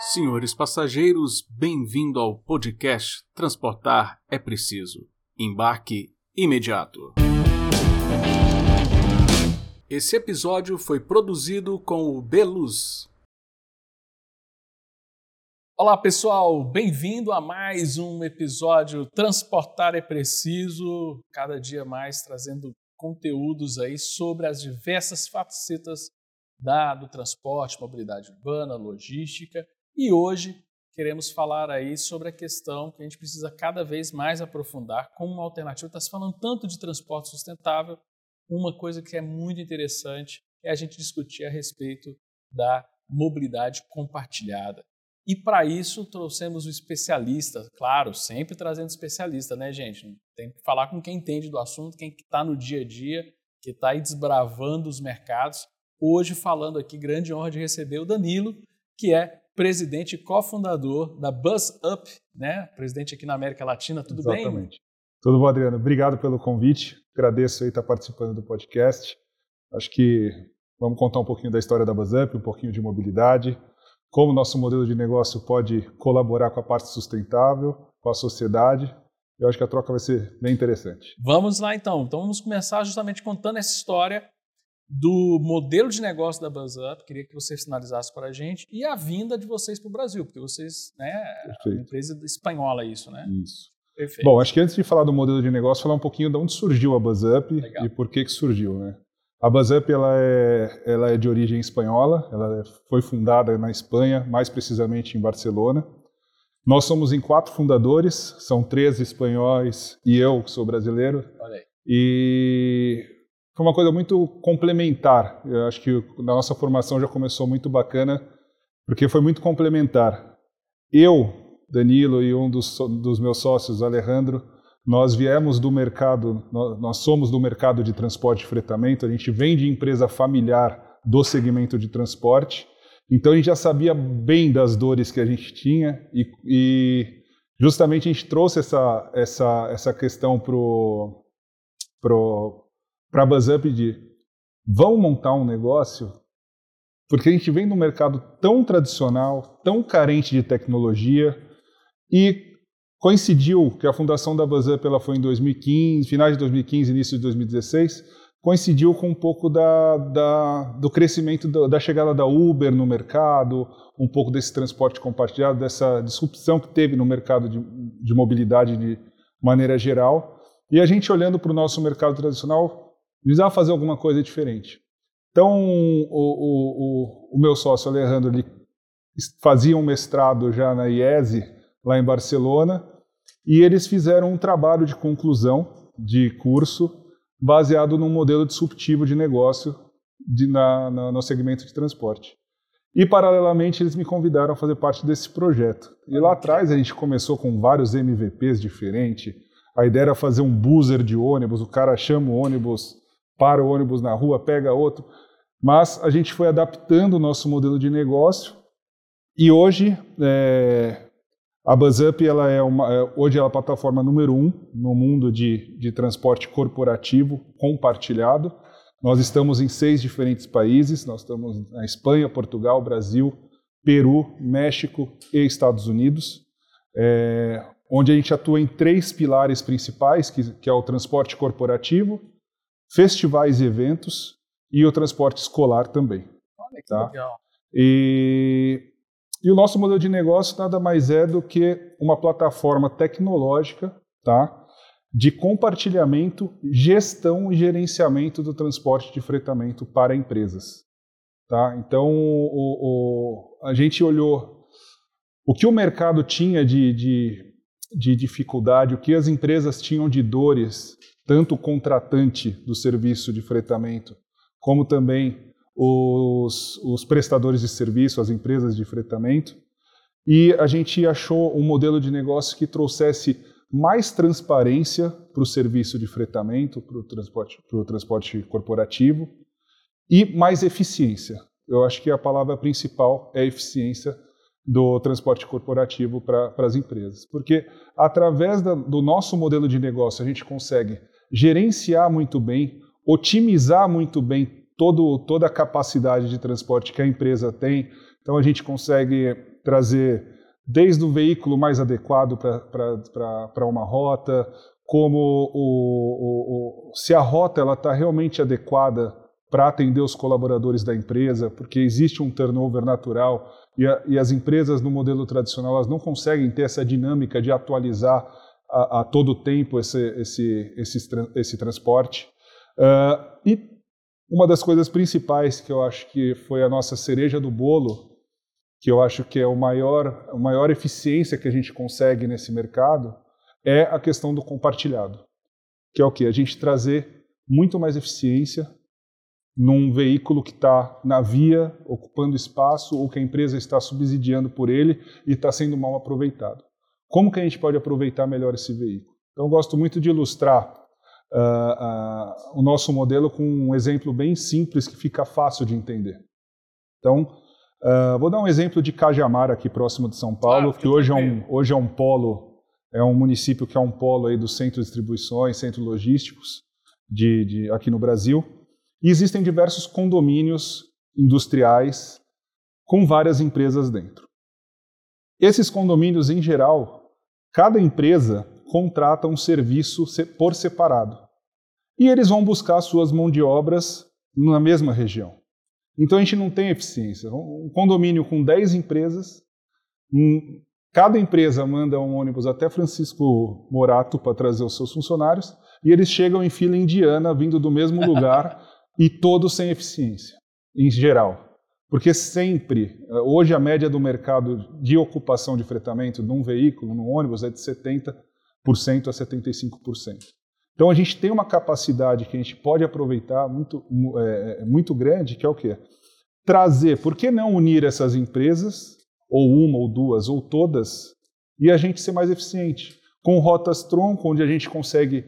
Senhores passageiros, bem-vindo ao podcast Transportar é Preciso. Embarque imediato. Esse episódio foi produzido com o Beluz. Olá pessoal, bem-vindo a mais um episódio Transportar é Preciso, cada dia mais trazendo conteúdos aí sobre as diversas facetas da, do transporte, mobilidade urbana, logística e hoje queremos falar aí sobre a questão que a gente precisa cada vez mais aprofundar como uma alternativa. Está se falando tanto de transporte sustentável, uma coisa que é muito interessante é a gente discutir a respeito da mobilidade compartilhada. E para isso trouxemos um especialista, claro, sempre trazendo especialista, né, gente? Tem que falar com quem entende do assunto, quem está no dia a dia, que está aí desbravando os mercados. Hoje falando aqui, grande honra de receber o Danilo, que é presidente e cofundador da BuzzUp, né? Presidente aqui na América Latina, tudo Exatamente. bem? Exatamente. Tudo bom, Adriano. Obrigado pelo convite. Agradeço aí estar participando do podcast. Acho que vamos contar um pouquinho da história da BuzzUp, um pouquinho de mobilidade, como nosso modelo de negócio pode colaborar com a parte sustentável, com a sociedade. Eu acho que a troca vai ser bem interessante. Vamos lá então. Então vamos começar justamente contando essa história do modelo de negócio da BuzzUp, queria que você finalizasse para a gente, e a vinda de vocês para o Brasil, porque vocês, né, é uma empresa espanhola isso, né? Isso. Perfeito. Bom, acho que antes de falar do modelo de negócio, falar um pouquinho de onde surgiu a BuzzUp Legal. e por que que surgiu, né? A BuzzUp ela é, ela é de origem espanhola, ela foi fundada na Espanha, mais precisamente em Barcelona. Nós somos em quatro fundadores, são três espanhóis e eu, que sou brasileiro. Olha aí. E foi uma coisa muito complementar. Eu acho que na nossa formação já começou muito bacana, porque foi muito complementar. Eu, Danilo e um dos, dos meus sócios, Alejandro, nós viemos do mercado, nós, nós somos do mercado de transporte e fretamento, a gente vem de empresa familiar do segmento de transporte, então a gente já sabia bem das dores que a gente tinha e, e justamente a gente trouxe essa, essa, essa questão para pro, para a BuzzUp de vamos montar um negócio, porque a gente vem de um mercado tão tradicional, tão carente de tecnologia, e coincidiu que a fundação da BuzzUp ela foi em 2015, finais de 2015, início de 2016, coincidiu com um pouco da, da, do crescimento da, da, chegada da Uber no mercado, um pouco desse transporte compartilhado, dessa disrupção que teve no mercado de, de mobilidade de maneira geral. E a gente olhando para o nosso mercado tradicional, precisava fazer alguma coisa diferente. Então, o, o, o, o meu sócio Alejandro ele fazia um mestrado já na IESE, lá em Barcelona, e eles fizeram um trabalho de conclusão de curso baseado num modelo disruptivo de negócio de, na, na, no segmento de transporte. E, paralelamente, eles me convidaram a fazer parte desse projeto. E lá atrás a gente começou com vários MVPs diferentes. A ideia era fazer um buzzer de ônibus, o cara chama o ônibus para o ônibus na rua, pega outro. Mas a gente foi adaptando o nosso modelo de negócio e hoje é, a BuzzUp ela é uma, é, hoje é a plataforma número um no mundo de, de transporte corporativo compartilhado. Nós estamos em seis diferentes países. Nós estamos na Espanha, Portugal, Brasil, Peru, México e Estados Unidos, é, onde a gente atua em três pilares principais, que, que é o transporte corporativo, festivais e eventos e o transporte escolar também. Olha que tá? legal. E, e o nosso modelo de negócio nada mais é do que uma plataforma tecnológica tá? de compartilhamento, gestão e gerenciamento do transporte de fretamento para empresas. Tá? Então, o, o, a gente olhou o que o mercado tinha de, de, de dificuldade, o que as empresas tinham de dores tanto o contratante do serviço de fretamento, como também os, os prestadores de serviço, as empresas de fretamento. E a gente achou um modelo de negócio que trouxesse mais transparência para o serviço de fretamento, para o transporte, transporte corporativo, e mais eficiência. Eu acho que a palavra principal é eficiência do transporte corporativo para as empresas. Porque através da, do nosso modelo de negócio a gente consegue gerenciar muito bem, otimizar muito bem todo, toda a capacidade de transporte que a empresa tem. Então a gente consegue trazer desde o veículo mais adequado para uma rota, como o, o, o, se a rota está realmente adequada para atender os colaboradores da empresa, porque existe um turnover natural e, a, e, as empresas no modelo tradicional elas não conseguem ter essa dinâmica de atualizar a, a todo tempo esse, esse, esse, esse transporte. Uh, e uma das coisas principais que eu acho que foi a nossa cereja do bolo, que eu acho que é o maior, a maior eficiência que a gente consegue nesse mercado, é a questão do compartilhado. Que é o que? A gente trazer muito mais eficiência num veículo que está na via, ocupando espaço, ou que a empresa está subsidiando por ele e está sendo mal aproveitado. Como que a gente pode aproveitar melhor esse veículo? Então, eu gosto muito de ilustrar uh, uh, o nosso modelo com um exemplo bem simples que fica fácil de entender. Então, uh, vou dar um exemplo de Cajamar, aqui próximo de São Paulo, que hoje é, um, hoje é um polo, é um município que é um polo aí do centro de distribuições, centros logísticos de, de, aqui no Brasil. E existem diversos condomínios industriais com várias empresas dentro. Esses condomínios, em geral, cada empresa contrata um serviço por separado. E eles vão buscar suas mão de obras na mesma região. Então a gente não tem eficiência. Um condomínio com 10 empresas, cada empresa manda um ônibus até Francisco Morato para trazer os seus funcionários, e eles chegam em fila indiana, vindo do mesmo lugar e todos sem eficiência, em geral. Porque sempre, eh, hoje a média do mercado de ocupação de fretamento de um veículo, num ônibus, é de 70% a 75%. Então a gente tem uma capacidade que a gente pode aproveitar muito, é, muito grande, que é o quê? Trazer, por que não unir essas empresas, ou uma, ou duas, ou todas, e a gente ser mais eficiente? Com rotas tronco, onde a gente consegue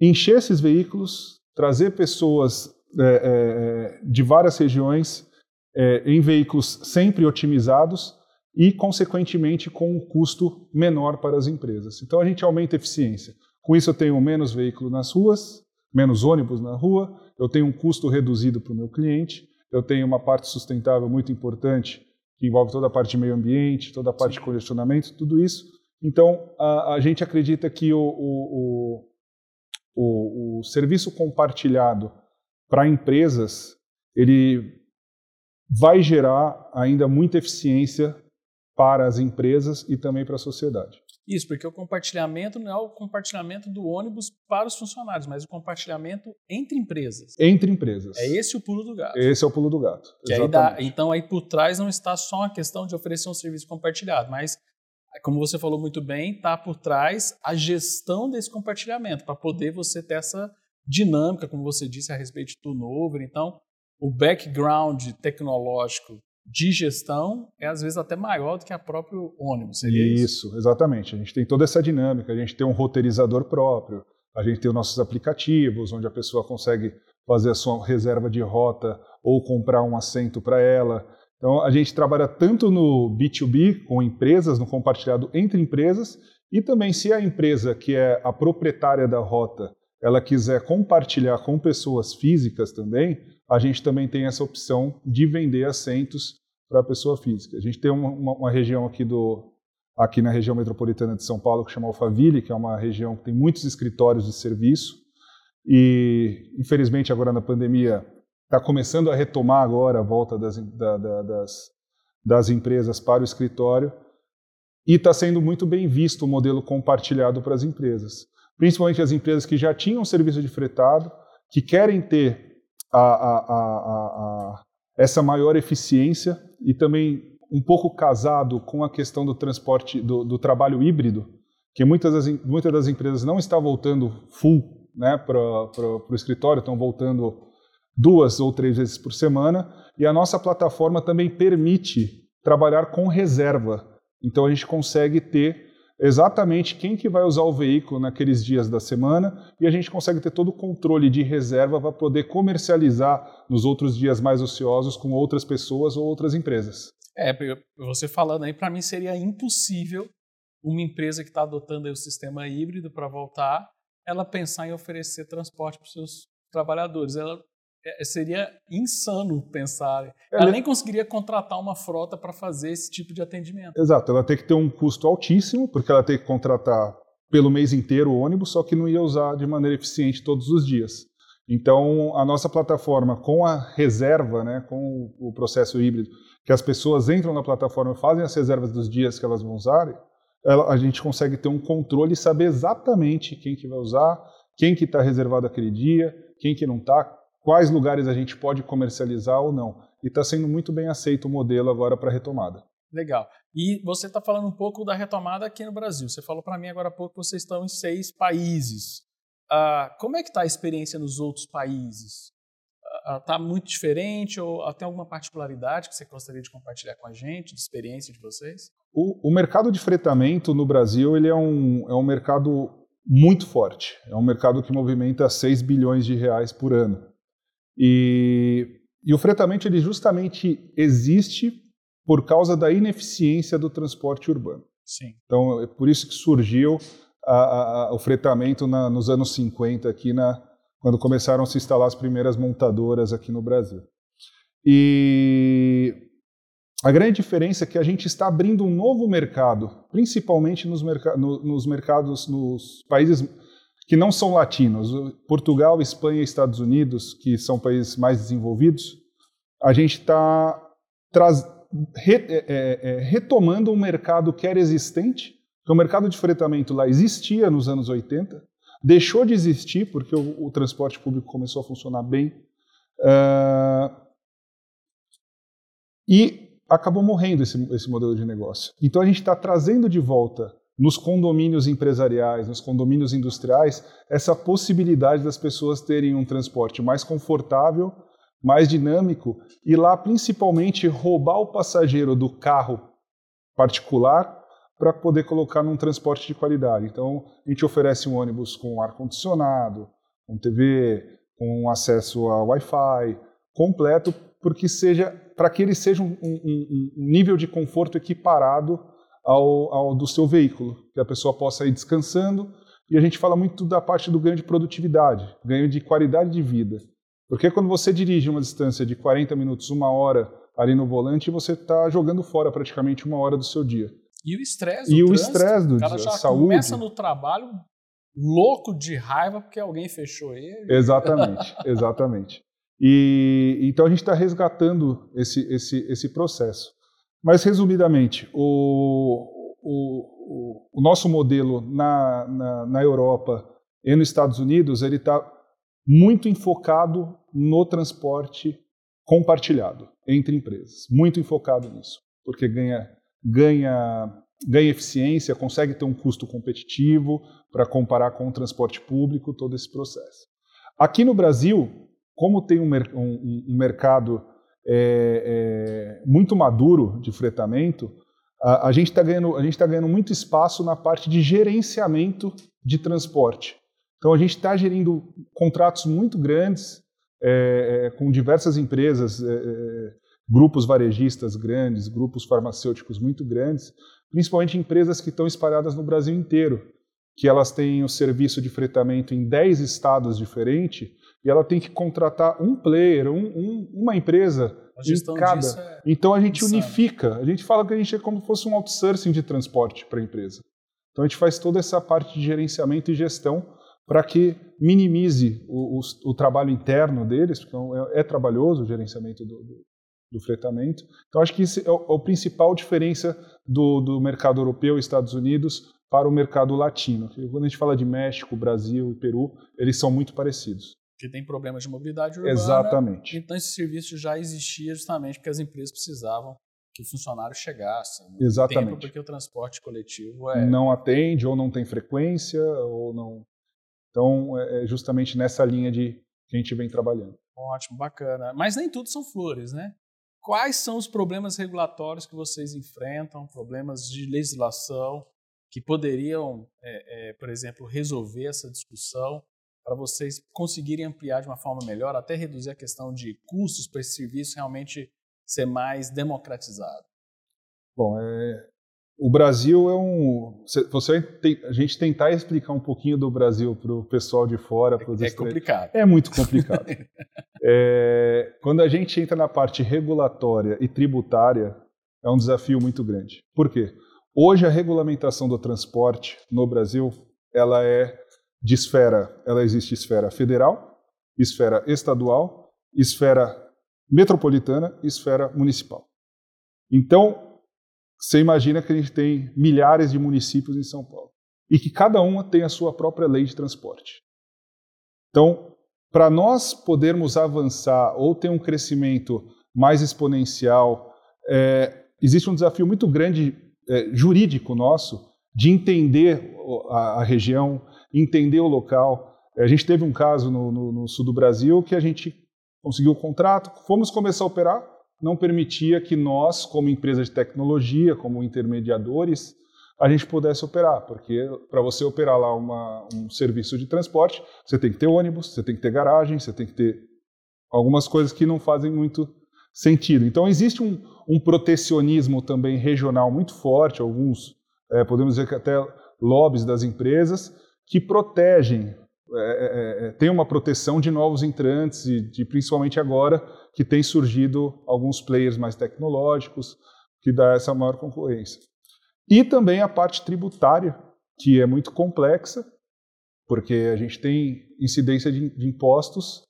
encher esses veículos, trazer pessoas é, é, de várias regiões é, em veículos sempre otimizados e, consequentemente, com um custo menor para as empresas. Então, a gente aumenta a eficiência. Com isso, eu tenho menos veículo nas ruas, menos ônibus na rua, eu tenho um custo reduzido para o meu cliente, eu tenho uma parte sustentável muito importante, que envolve toda a parte de meio ambiente, toda a parte Sim. de congestionamento, tudo isso. Então, a, a gente acredita que o, o, o, o serviço compartilhado para empresas, ele vai gerar ainda muita eficiência para as empresas e também para a sociedade. Isso, porque o compartilhamento não é o compartilhamento do ônibus para os funcionários, mas o compartilhamento entre empresas. Entre empresas. É esse o pulo do gato. Esse é o pulo do gato. Aí dá, então aí por trás não está só uma questão de oferecer um serviço compartilhado, mas como você falou muito bem, está por trás a gestão desse compartilhamento, para poder você ter essa dinâmica, como você disse, a respeito de turnover. Então, o background tecnológico de gestão é às vezes até maior do que a próprio ônibus. Isso, isso, exatamente. A gente tem toda essa dinâmica, a gente tem um roteirizador próprio, a gente tem os nossos aplicativos, onde a pessoa consegue fazer a sua reserva de rota ou comprar um assento para ela. Então, a gente trabalha tanto no B2B, com empresas, no compartilhado entre empresas, e também se a empresa que é a proprietária da rota, ela quiser compartilhar com pessoas físicas também, a gente também tem essa opção de vender assentos para a pessoa física. A gente tem uma, uma, uma, região aqui do aqui na região metropolitana de São Paulo que chama Alphaville, que é uma região que tem muitos escritórios de serviço. E infelizmente agora na pandemia está começando a retomar agora a volta das, da, da, das, das empresas para o escritório. E está sendo muito bem visto o modelo compartilhado para as empresas, principalmente as empresas que já tinham serviço de fretado, que querem ter a, a, a, essa maior eficiência e também um pouco casado com a questão do transporte, do, do trabalho híbrido, que muitas das, muitas das empresas não estão voltando full né, para o escritório, estão voltando duas ou três vezes por semana, e a nossa plataforma também permite trabalhar com reserva. Então a gente consegue ter exatamente quem que vai usar o veículo naqueles dias da semana e a gente consegue ter todo o controle de reserva para poder comercializar nos outros dias mais ociosos com outras pessoas ou outras empresas. É, você falando aí, para mim seria impossível uma empresa que está adotando o sistema híbrido para voltar, ela pensar em oferecer transporte para os seus trabalhadores. Ela é, seria insano pensar. Ela, ela nem conseguiria contratar uma frota para fazer esse tipo de atendimento. Exato, ela tem que ter um custo altíssimo, porque ela tem que contratar pelo mês inteiro o ônibus, só que não ia usar de maneira eficiente todos os dias. Então, a nossa plataforma, com a reserva, né, com o processo híbrido, que as pessoas entram na plataforma e fazem as reservas dos dias que elas vão usar, ela, a gente consegue ter um controle e saber exatamente quem que vai usar, quem que está reservado aquele dia, quem que não está, quais lugares a gente pode comercializar ou não. E está sendo muito bem aceito o modelo agora para retomada. Legal. E você está falando um pouco da retomada aqui no Brasil. Você falou para mim agora há pouco que vocês estão em seis países. Uh, como é que está a experiência nos outros países? Está uh, muito diferente ou tem alguma particularidade que você gostaria de compartilhar com a gente, de experiência de vocês? O, o mercado de fretamento no Brasil ele é, um, é um mercado muito forte. É um mercado que movimenta 6 bilhões de reais por ano. E, e o fretamento ele justamente existe por causa da ineficiência do transporte urbano. Sim. Então, é por isso que surgiu a, a, o fretamento na, nos anos 50 aqui na quando começaram a se instalar as primeiras montadoras aqui no Brasil. E a grande diferença é que a gente está abrindo um novo mercado, principalmente nos, merc no, nos mercados, nos países que não são latinos, Portugal, Espanha e Estados Unidos, que são países mais desenvolvidos, a gente está re é, é, é, retomando um mercado que era existente, porque o mercado de fretamento lá existia nos anos 80, deixou de existir porque o, o transporte público começou a funcionar bem uh, e acabou morrendo esse, esse modelo de negócio. Então a gente está trazendo de volta nos condomínios empresariais, nos condomínios industriais, essa possibilidade das pessoas terem um transporte mais confortável, mais dinâmico e lá principalmente roubar o passageiro do carro particular para poder colocar num transporte de qualidade. Então, a gente oferece um ônibus com ar-condicionado, com TV, com acesso a Wi-Fi completo, porque seja para que ele seja um, um, um, nível de conforto equiparado ao, ao do seu veículo, que a pessoa possa ir descansando. E a gente fala muito da parte do ganho de produtividade, ganho de qualidade de vida. Porque quando você dirige uma distância de 40 minutos, uma hora ali no volante, você está jogando fora praticamente uma hora do seu dia. E o estresse E o estresse do dia, já saúde. começa no trabalho louco de raiva porque alguém fechou ele. Exatamente, exatamente. E então a gente está resgatando esse, esse, esse processo. Mas resumidamente, o, o, o nosso modelo na, na, na Europa e nos Estados Unidos ele está muito enfocado no transporte compartilhado entre empresas, muito enfocado nisso, porque ganha ganha, ganha eficiência, consegue ter um custo competitivo para comparar com o transporte público, todo esse processo. Aqui no Brasil, como tem um, um, um mercado é, é, muito maduro de fretamento, a, a gente está ganhando, tá ganhando muito espaço na parte de gerenciamento de transporte. Então a gente está gerindo contratos muito grandes é, é com diversas empresas, é, é, grupos varejistas grandes, grupos farmacêuticos muito grandes, principalmente empresas que estão espalhadas no Brasil inteiro, que elas têm o serviço de fretamento em 10 estados diferentes e ela tem que contratar um player, um, um, uma empresa em cada. É então a gente insano. unifica, a gente fala que a gente é como se fosse um outsourcing de transporte para a empresa. Então a gente faz toda essa parte de gerenciamento e gestão para que minimize o, o, o, trabalho interno deles, porque é, é trabalhoso o gerenciamento do, do, do fretamento. Então, acho que isso é, é a principal diferença do, do mercado europeu e Estados Unidos para o mercado latino. Quando a gente fala de México, Brasil e Peru, eles são muito parecidos. Que tem problemas de mobilidade urbana. Exatamente. Então, esse serviço já existia justamente porque as empresas precisavam que o funcionário chegasse. Exatamente. Tempo porque o transporte coletivo é... Não atende, ou não tem frequência, ou não... Então, é, é justamente nessa linha de que a gente vem trabalhando. Ótimo, bacana. Mas nem tudo são flores, né? Quais são os problemas regulatórios que vocês enfrentam, problemas de legislação que poderiam, é, é, por exemplo, resolver essa discussão para vocês conseguirem ampliar de uma forma melhor, até reduzir a questão de custos para esse serviço realmente ser mais democratizado? Bom, é, o Brasil é um. Você a gente tentar explicar um pouquinho do Brasil para o pessoal de fora, para os é, é complicado. É muito complicado. é, quando a gente entra na parte regulatória e tributária, é um desafio muito grande. Por quê? Hoje a regulamentação do transporte no Brasil, ela é de esfera, ela existe esfera federal, esfera estadual, esfera metropolitana e esfera municipal. Então, você imagina que a gente tem milhares de municípios em São Paulo e que cada uma tem a sua própria lei de transporte. Então, para nós podermos avançar ou ter um crescimento mais exponencial, é, existe um desafio muito grande é, jurídico nosso de entender a, a, região, entender o local. A gente teve um caso no, no, no sul do Brasil que a gente conseguiu o contrato, fomos começar a operar, não permitia que nós, como empresa de tecnologia, como intermediadores, a gente pudesse operar, porque para você operar lá uma, um serviço de transporte, você tem que ter ônibus, você tem que ter garagem, você tem que ter algumas coisas que não fazem muito sentido. Então existe um, um protecionismo também regional muito forte, alguns, é, podemos dizer que até lobbies das empresas, que protegem é, é, é, tem uma proteção de novos entrantes e de, principalmente agora que tem surgido alguns players mais tecnológicos que dá essa maior concorrência. E também a parte tributária, que é muito complexa, porque a gente tem incidência de, de impostos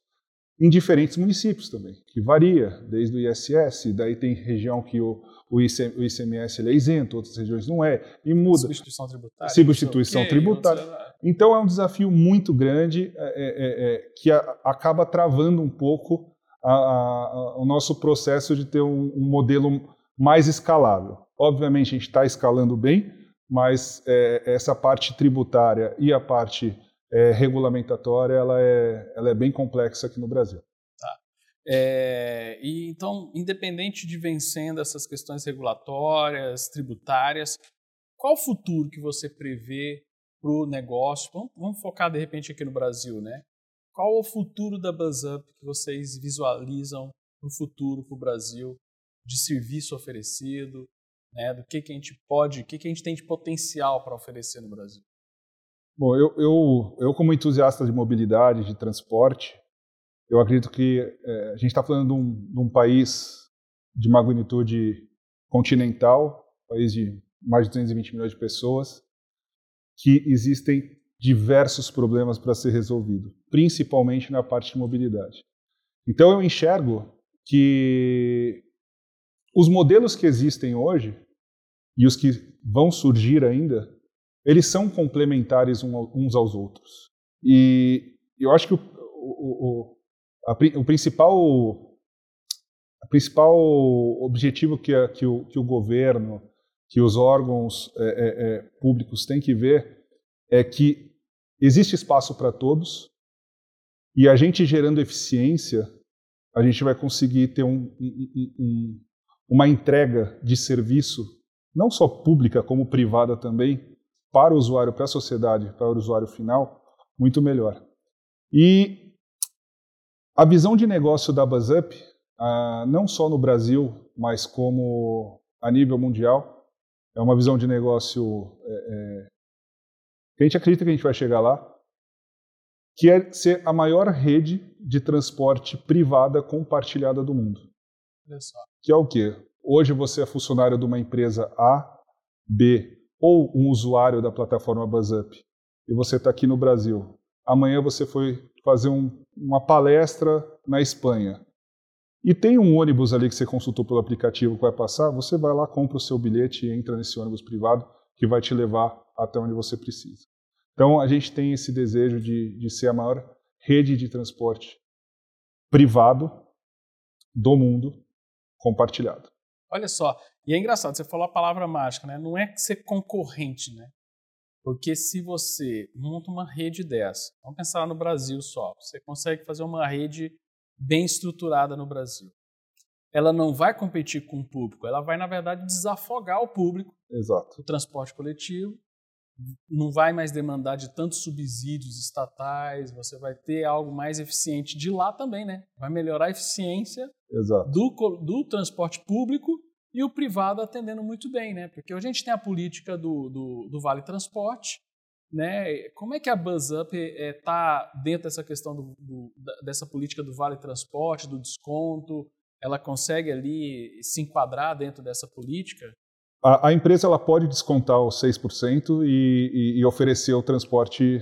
em diferentes municípios também, que varia, desde o ISS, daí tem região que o, o, ICMS é isento, outras regiões não é, e muda. Substituição tributária. Substituição tributária. Então é um desafio muito grande é, é, é, é que a, acaba travando um pouco a, a, o nosso processo de ter um, um, modelo mais escalável. Obviamente a gente está escalando bem, mas é, essa parte tributária e a parte regulamentatória ela é, ela é bem complexa aqui no Brasil. É, e então, independente de vencendo essas questões regulatórias, tributárias, qual o futuro que você prevê para o negócio? Vamos, vamos, focar de repente aqui no Brasil, né? Qual o futuro da BuzzUp que vocês visualizam no futuro para o Brasil de serviço oferecido, né? Do que, que a gente pode, o que, que a gente tem de potencial para oferecer no Brasil? Bom, eu, eu, eu como entusiasta de mobilidade, de transporte, eu acredito que é, a gente está falando de um, de um, país de magnitude continental, país de mais de 220 milhões de pessoas, que existem diversos problemas para ser resolvido, principalmente na parte de mobilidade. Então eu enxergo que os modelos que existem hoje e os que vão surgir ainda, eles são complementares uns aos outros. E eu acho que o, o, a, o principal o principal objetivo que, a, que, o, que o governo, que os órgãos é, é, é, públicos têm que ver é que existe espaço para todos e a gente gerando eficiência, a gente vai conseguir ter um, um, um, uma entrega de serviço, não só pública como privada também, para o usuário, para a sociedade, para o usuário final, muito melhor. E a visão de negócio da BuzzUp, uh, não só no Brasil, mas como a nível mundial, é uma visão de negócio é, é, que a gente acredita que a gente vai chegar lá, que é ser a maior rede de transporte privada compartilhada do mundo. Que é o quê? Hoje você é funcionário de uma empresa A, B ou um usuário da plataforma BuzzUp e você está aqui no Brasil. Amanhã você foi fazer um, uma palestra na Espanha. E tem um ônibus ali que você consultou pelo aplicativo que vai passar, você vai lá, compra o seu bilhete e entra nesse ônibus privado que vai te levar até onde você precisa. Então a gente tem esse desejo de, de ser a maior rede de transporte privado do mundo compartilhado. Olha só, e é engraçado, você falou a palavra mágica, né? Não é ser concorrente, né? Porque se você monta uma rede dessa, vamos pensar no Brasil só, você consegue fazer uma rede bem estruturada no Brasil. Ela não vai competir com o público, ela vai, na verdade, desafogar o público. Exato. O transporte coletivo não vai mais demandar de tantos subsídios estatais, você vai ter algo mais eficiente de lá também, né? Vai melhorar a eficiência do, do transporte público e o privado atendendo muito bem, né? Porque hoje a gente tem a política do, do, do Vale Transporte, né? Como é que a BuzzUp está é, tá dentro dessa questão do, do, dessa política do Vale Transporte, do desconto? Ela consegue ali se enquadrar dentro dessa política? A, a empresa ela pode descontar os 6% e, e, e oferecer o transporte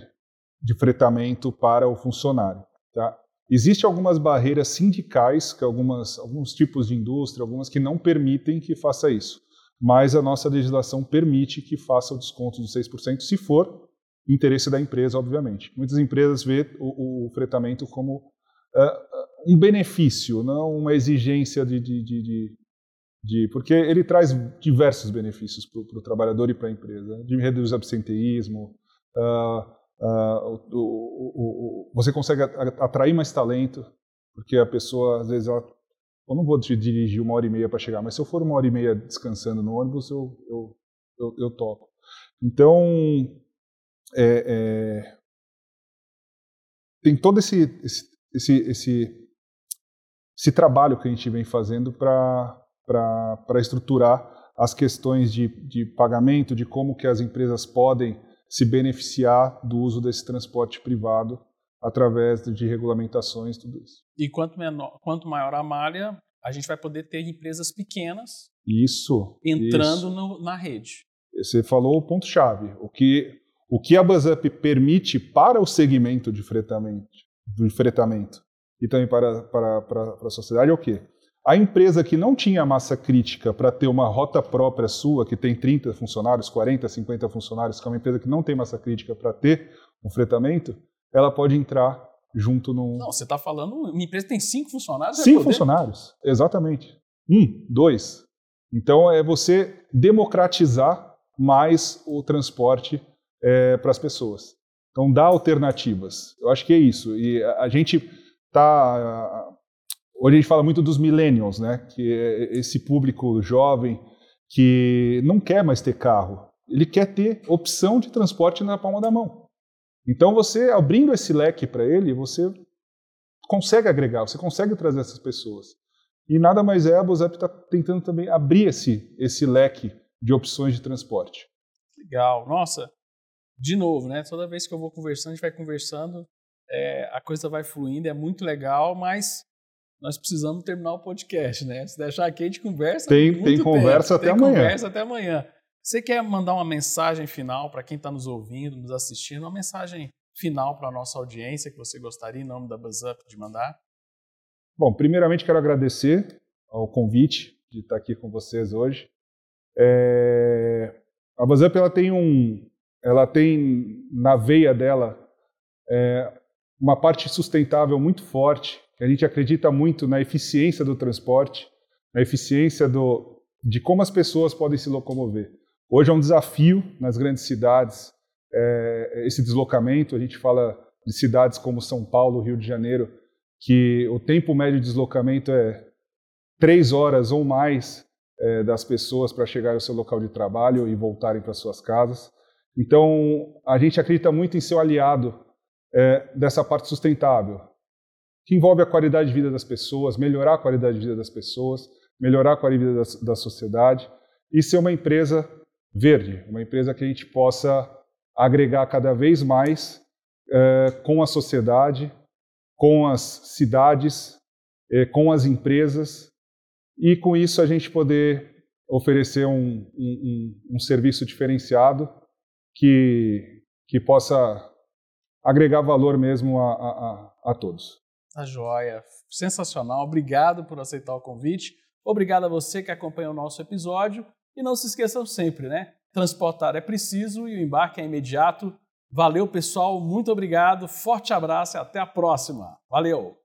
de fretamento para o funcionário. Tá? Existem algumas barreiras sindicais, que algumas, alguns tipos de indústria, algumas que não permitem que faça isso. Mas a nossa legislação permite que faça o desconto de 6%, se for interesse da empresa, obviamente. Muitas empresas vê o, o fretamento como uh, um benefício, não uma exigência de, de, de, de, porque ele traz diversos benefícios para o trabalhador e para a empresa, de reduzir o absenteísmo, uh, Uh, o, o, você consegue atrair mais talento, porque a pessoa, às vezes, ela, eu não vou te dirigir uma hora e meia para chegar, mas se eu for uma hora e meia descansando no ônibus, eu, eu, eu, eu toco. Então, é, é, tem todo esse, esse, esse, esse, esse trabalho que a gente vem fazendo para estruturar as questões de, de pagamento, de como que as empresas podem se beneficiar do uso desse transporte privado através de regulamentações tudo isso. E quanto, menor, quanto maior a malha, a gente vai poder ter empresas pequenas isso, entrando isso. No, na rede. Você falou o ponto-chave. O que, o que a BuzzUp permite para o segmento de fretamento, de fretamento e também para, para, para, para a sociedade é o quê? A empresa que não tinha massa crítica para ter uma rota própria sua, que tem 30 funcionários, 40, 50 funcionários, que é uma empresa que não tem massa crítica para ter um fretamento, ela pode entrar junto no. Não, você está falando, uma empresa tem cinco funcionários? Cinco funcionários, exatamente. Um, dois. Então é você democratizar mais o transporte é, para as pessoas. Então dá alternativas. Eu acho que é isso. E a, a gente está Hoje a gente fala muito dos millennials, né? Que é esse público jovem que não quer mais ter carro. Ele quer ter opção de transporte na palma da mão. Então você abrindo esse leque para ele, você consegue agregar, você consegue trazer essas pessoas. E nada mais é, a Bozep está tentando também abrir esse, esse leque de opções de transporte. Legal. Nossa, de novo, né? Toda vez que eu vou conversando, a gente vai conversando, é, a coisa vai fluindo, é muito legal, mas nós precisamos terminar o podcast, né? Se deixar aqui, a gente conversa. Tem, tem conversa tempo. até tem amanhã. conversa até amanhã. Você quer mandar uma mensagem final para quem está nos ouvindo, nos assistindo, uma mensagem final para a nossa audiência que você gostaria, em nome da BuzzUp, de mandar? Bom, primeiramente quero agradecer ao convite de estar aqui com vocês hoje. É... A BuzzUp ela tem um, ela tem na veia dela é, uma parte sustentável muito forte a gente acredita muito na eficiência do transporte, na eficiência do, de como as pessoas podem se locomover. Hoje é um desafio nas grandes cidades é, esse deslocamento. A gente fala de cidades como São Paulo, Rio de Janeiro, que o tempo médio de deslocamento é três horas ou mais é, das pessoas para chegar ao seu local de trabalho e voltarem para suas casas. Então, a gente acredita muito em ser o aliado é, dessa parte sustentável que envolve a qualidade de vida das pessoas, melhorar a qualidade de vida das pessoas, melhorar a qualidade de vida da, da sociedade e ser uma empresa verde, uma empresa que a gente possa agregar cada vez mais eh, com a sociedade, com as cidades, eh, com as empresas e com isso a gente poder oferecer um, um, um serviço diferenciado que, que possa agregar valor mesmo a, a, a todos. Tá joia. Sensacional. Obrigado por aceitar o convite. Obrigado a você que acompanha o nosso episódio. E não se esqueçam sempre, né? Transportar é preciso e o embarque é imediato. Valeu, pessoal. Muito obrigado. Forte abraço e até a próxima. Valeu!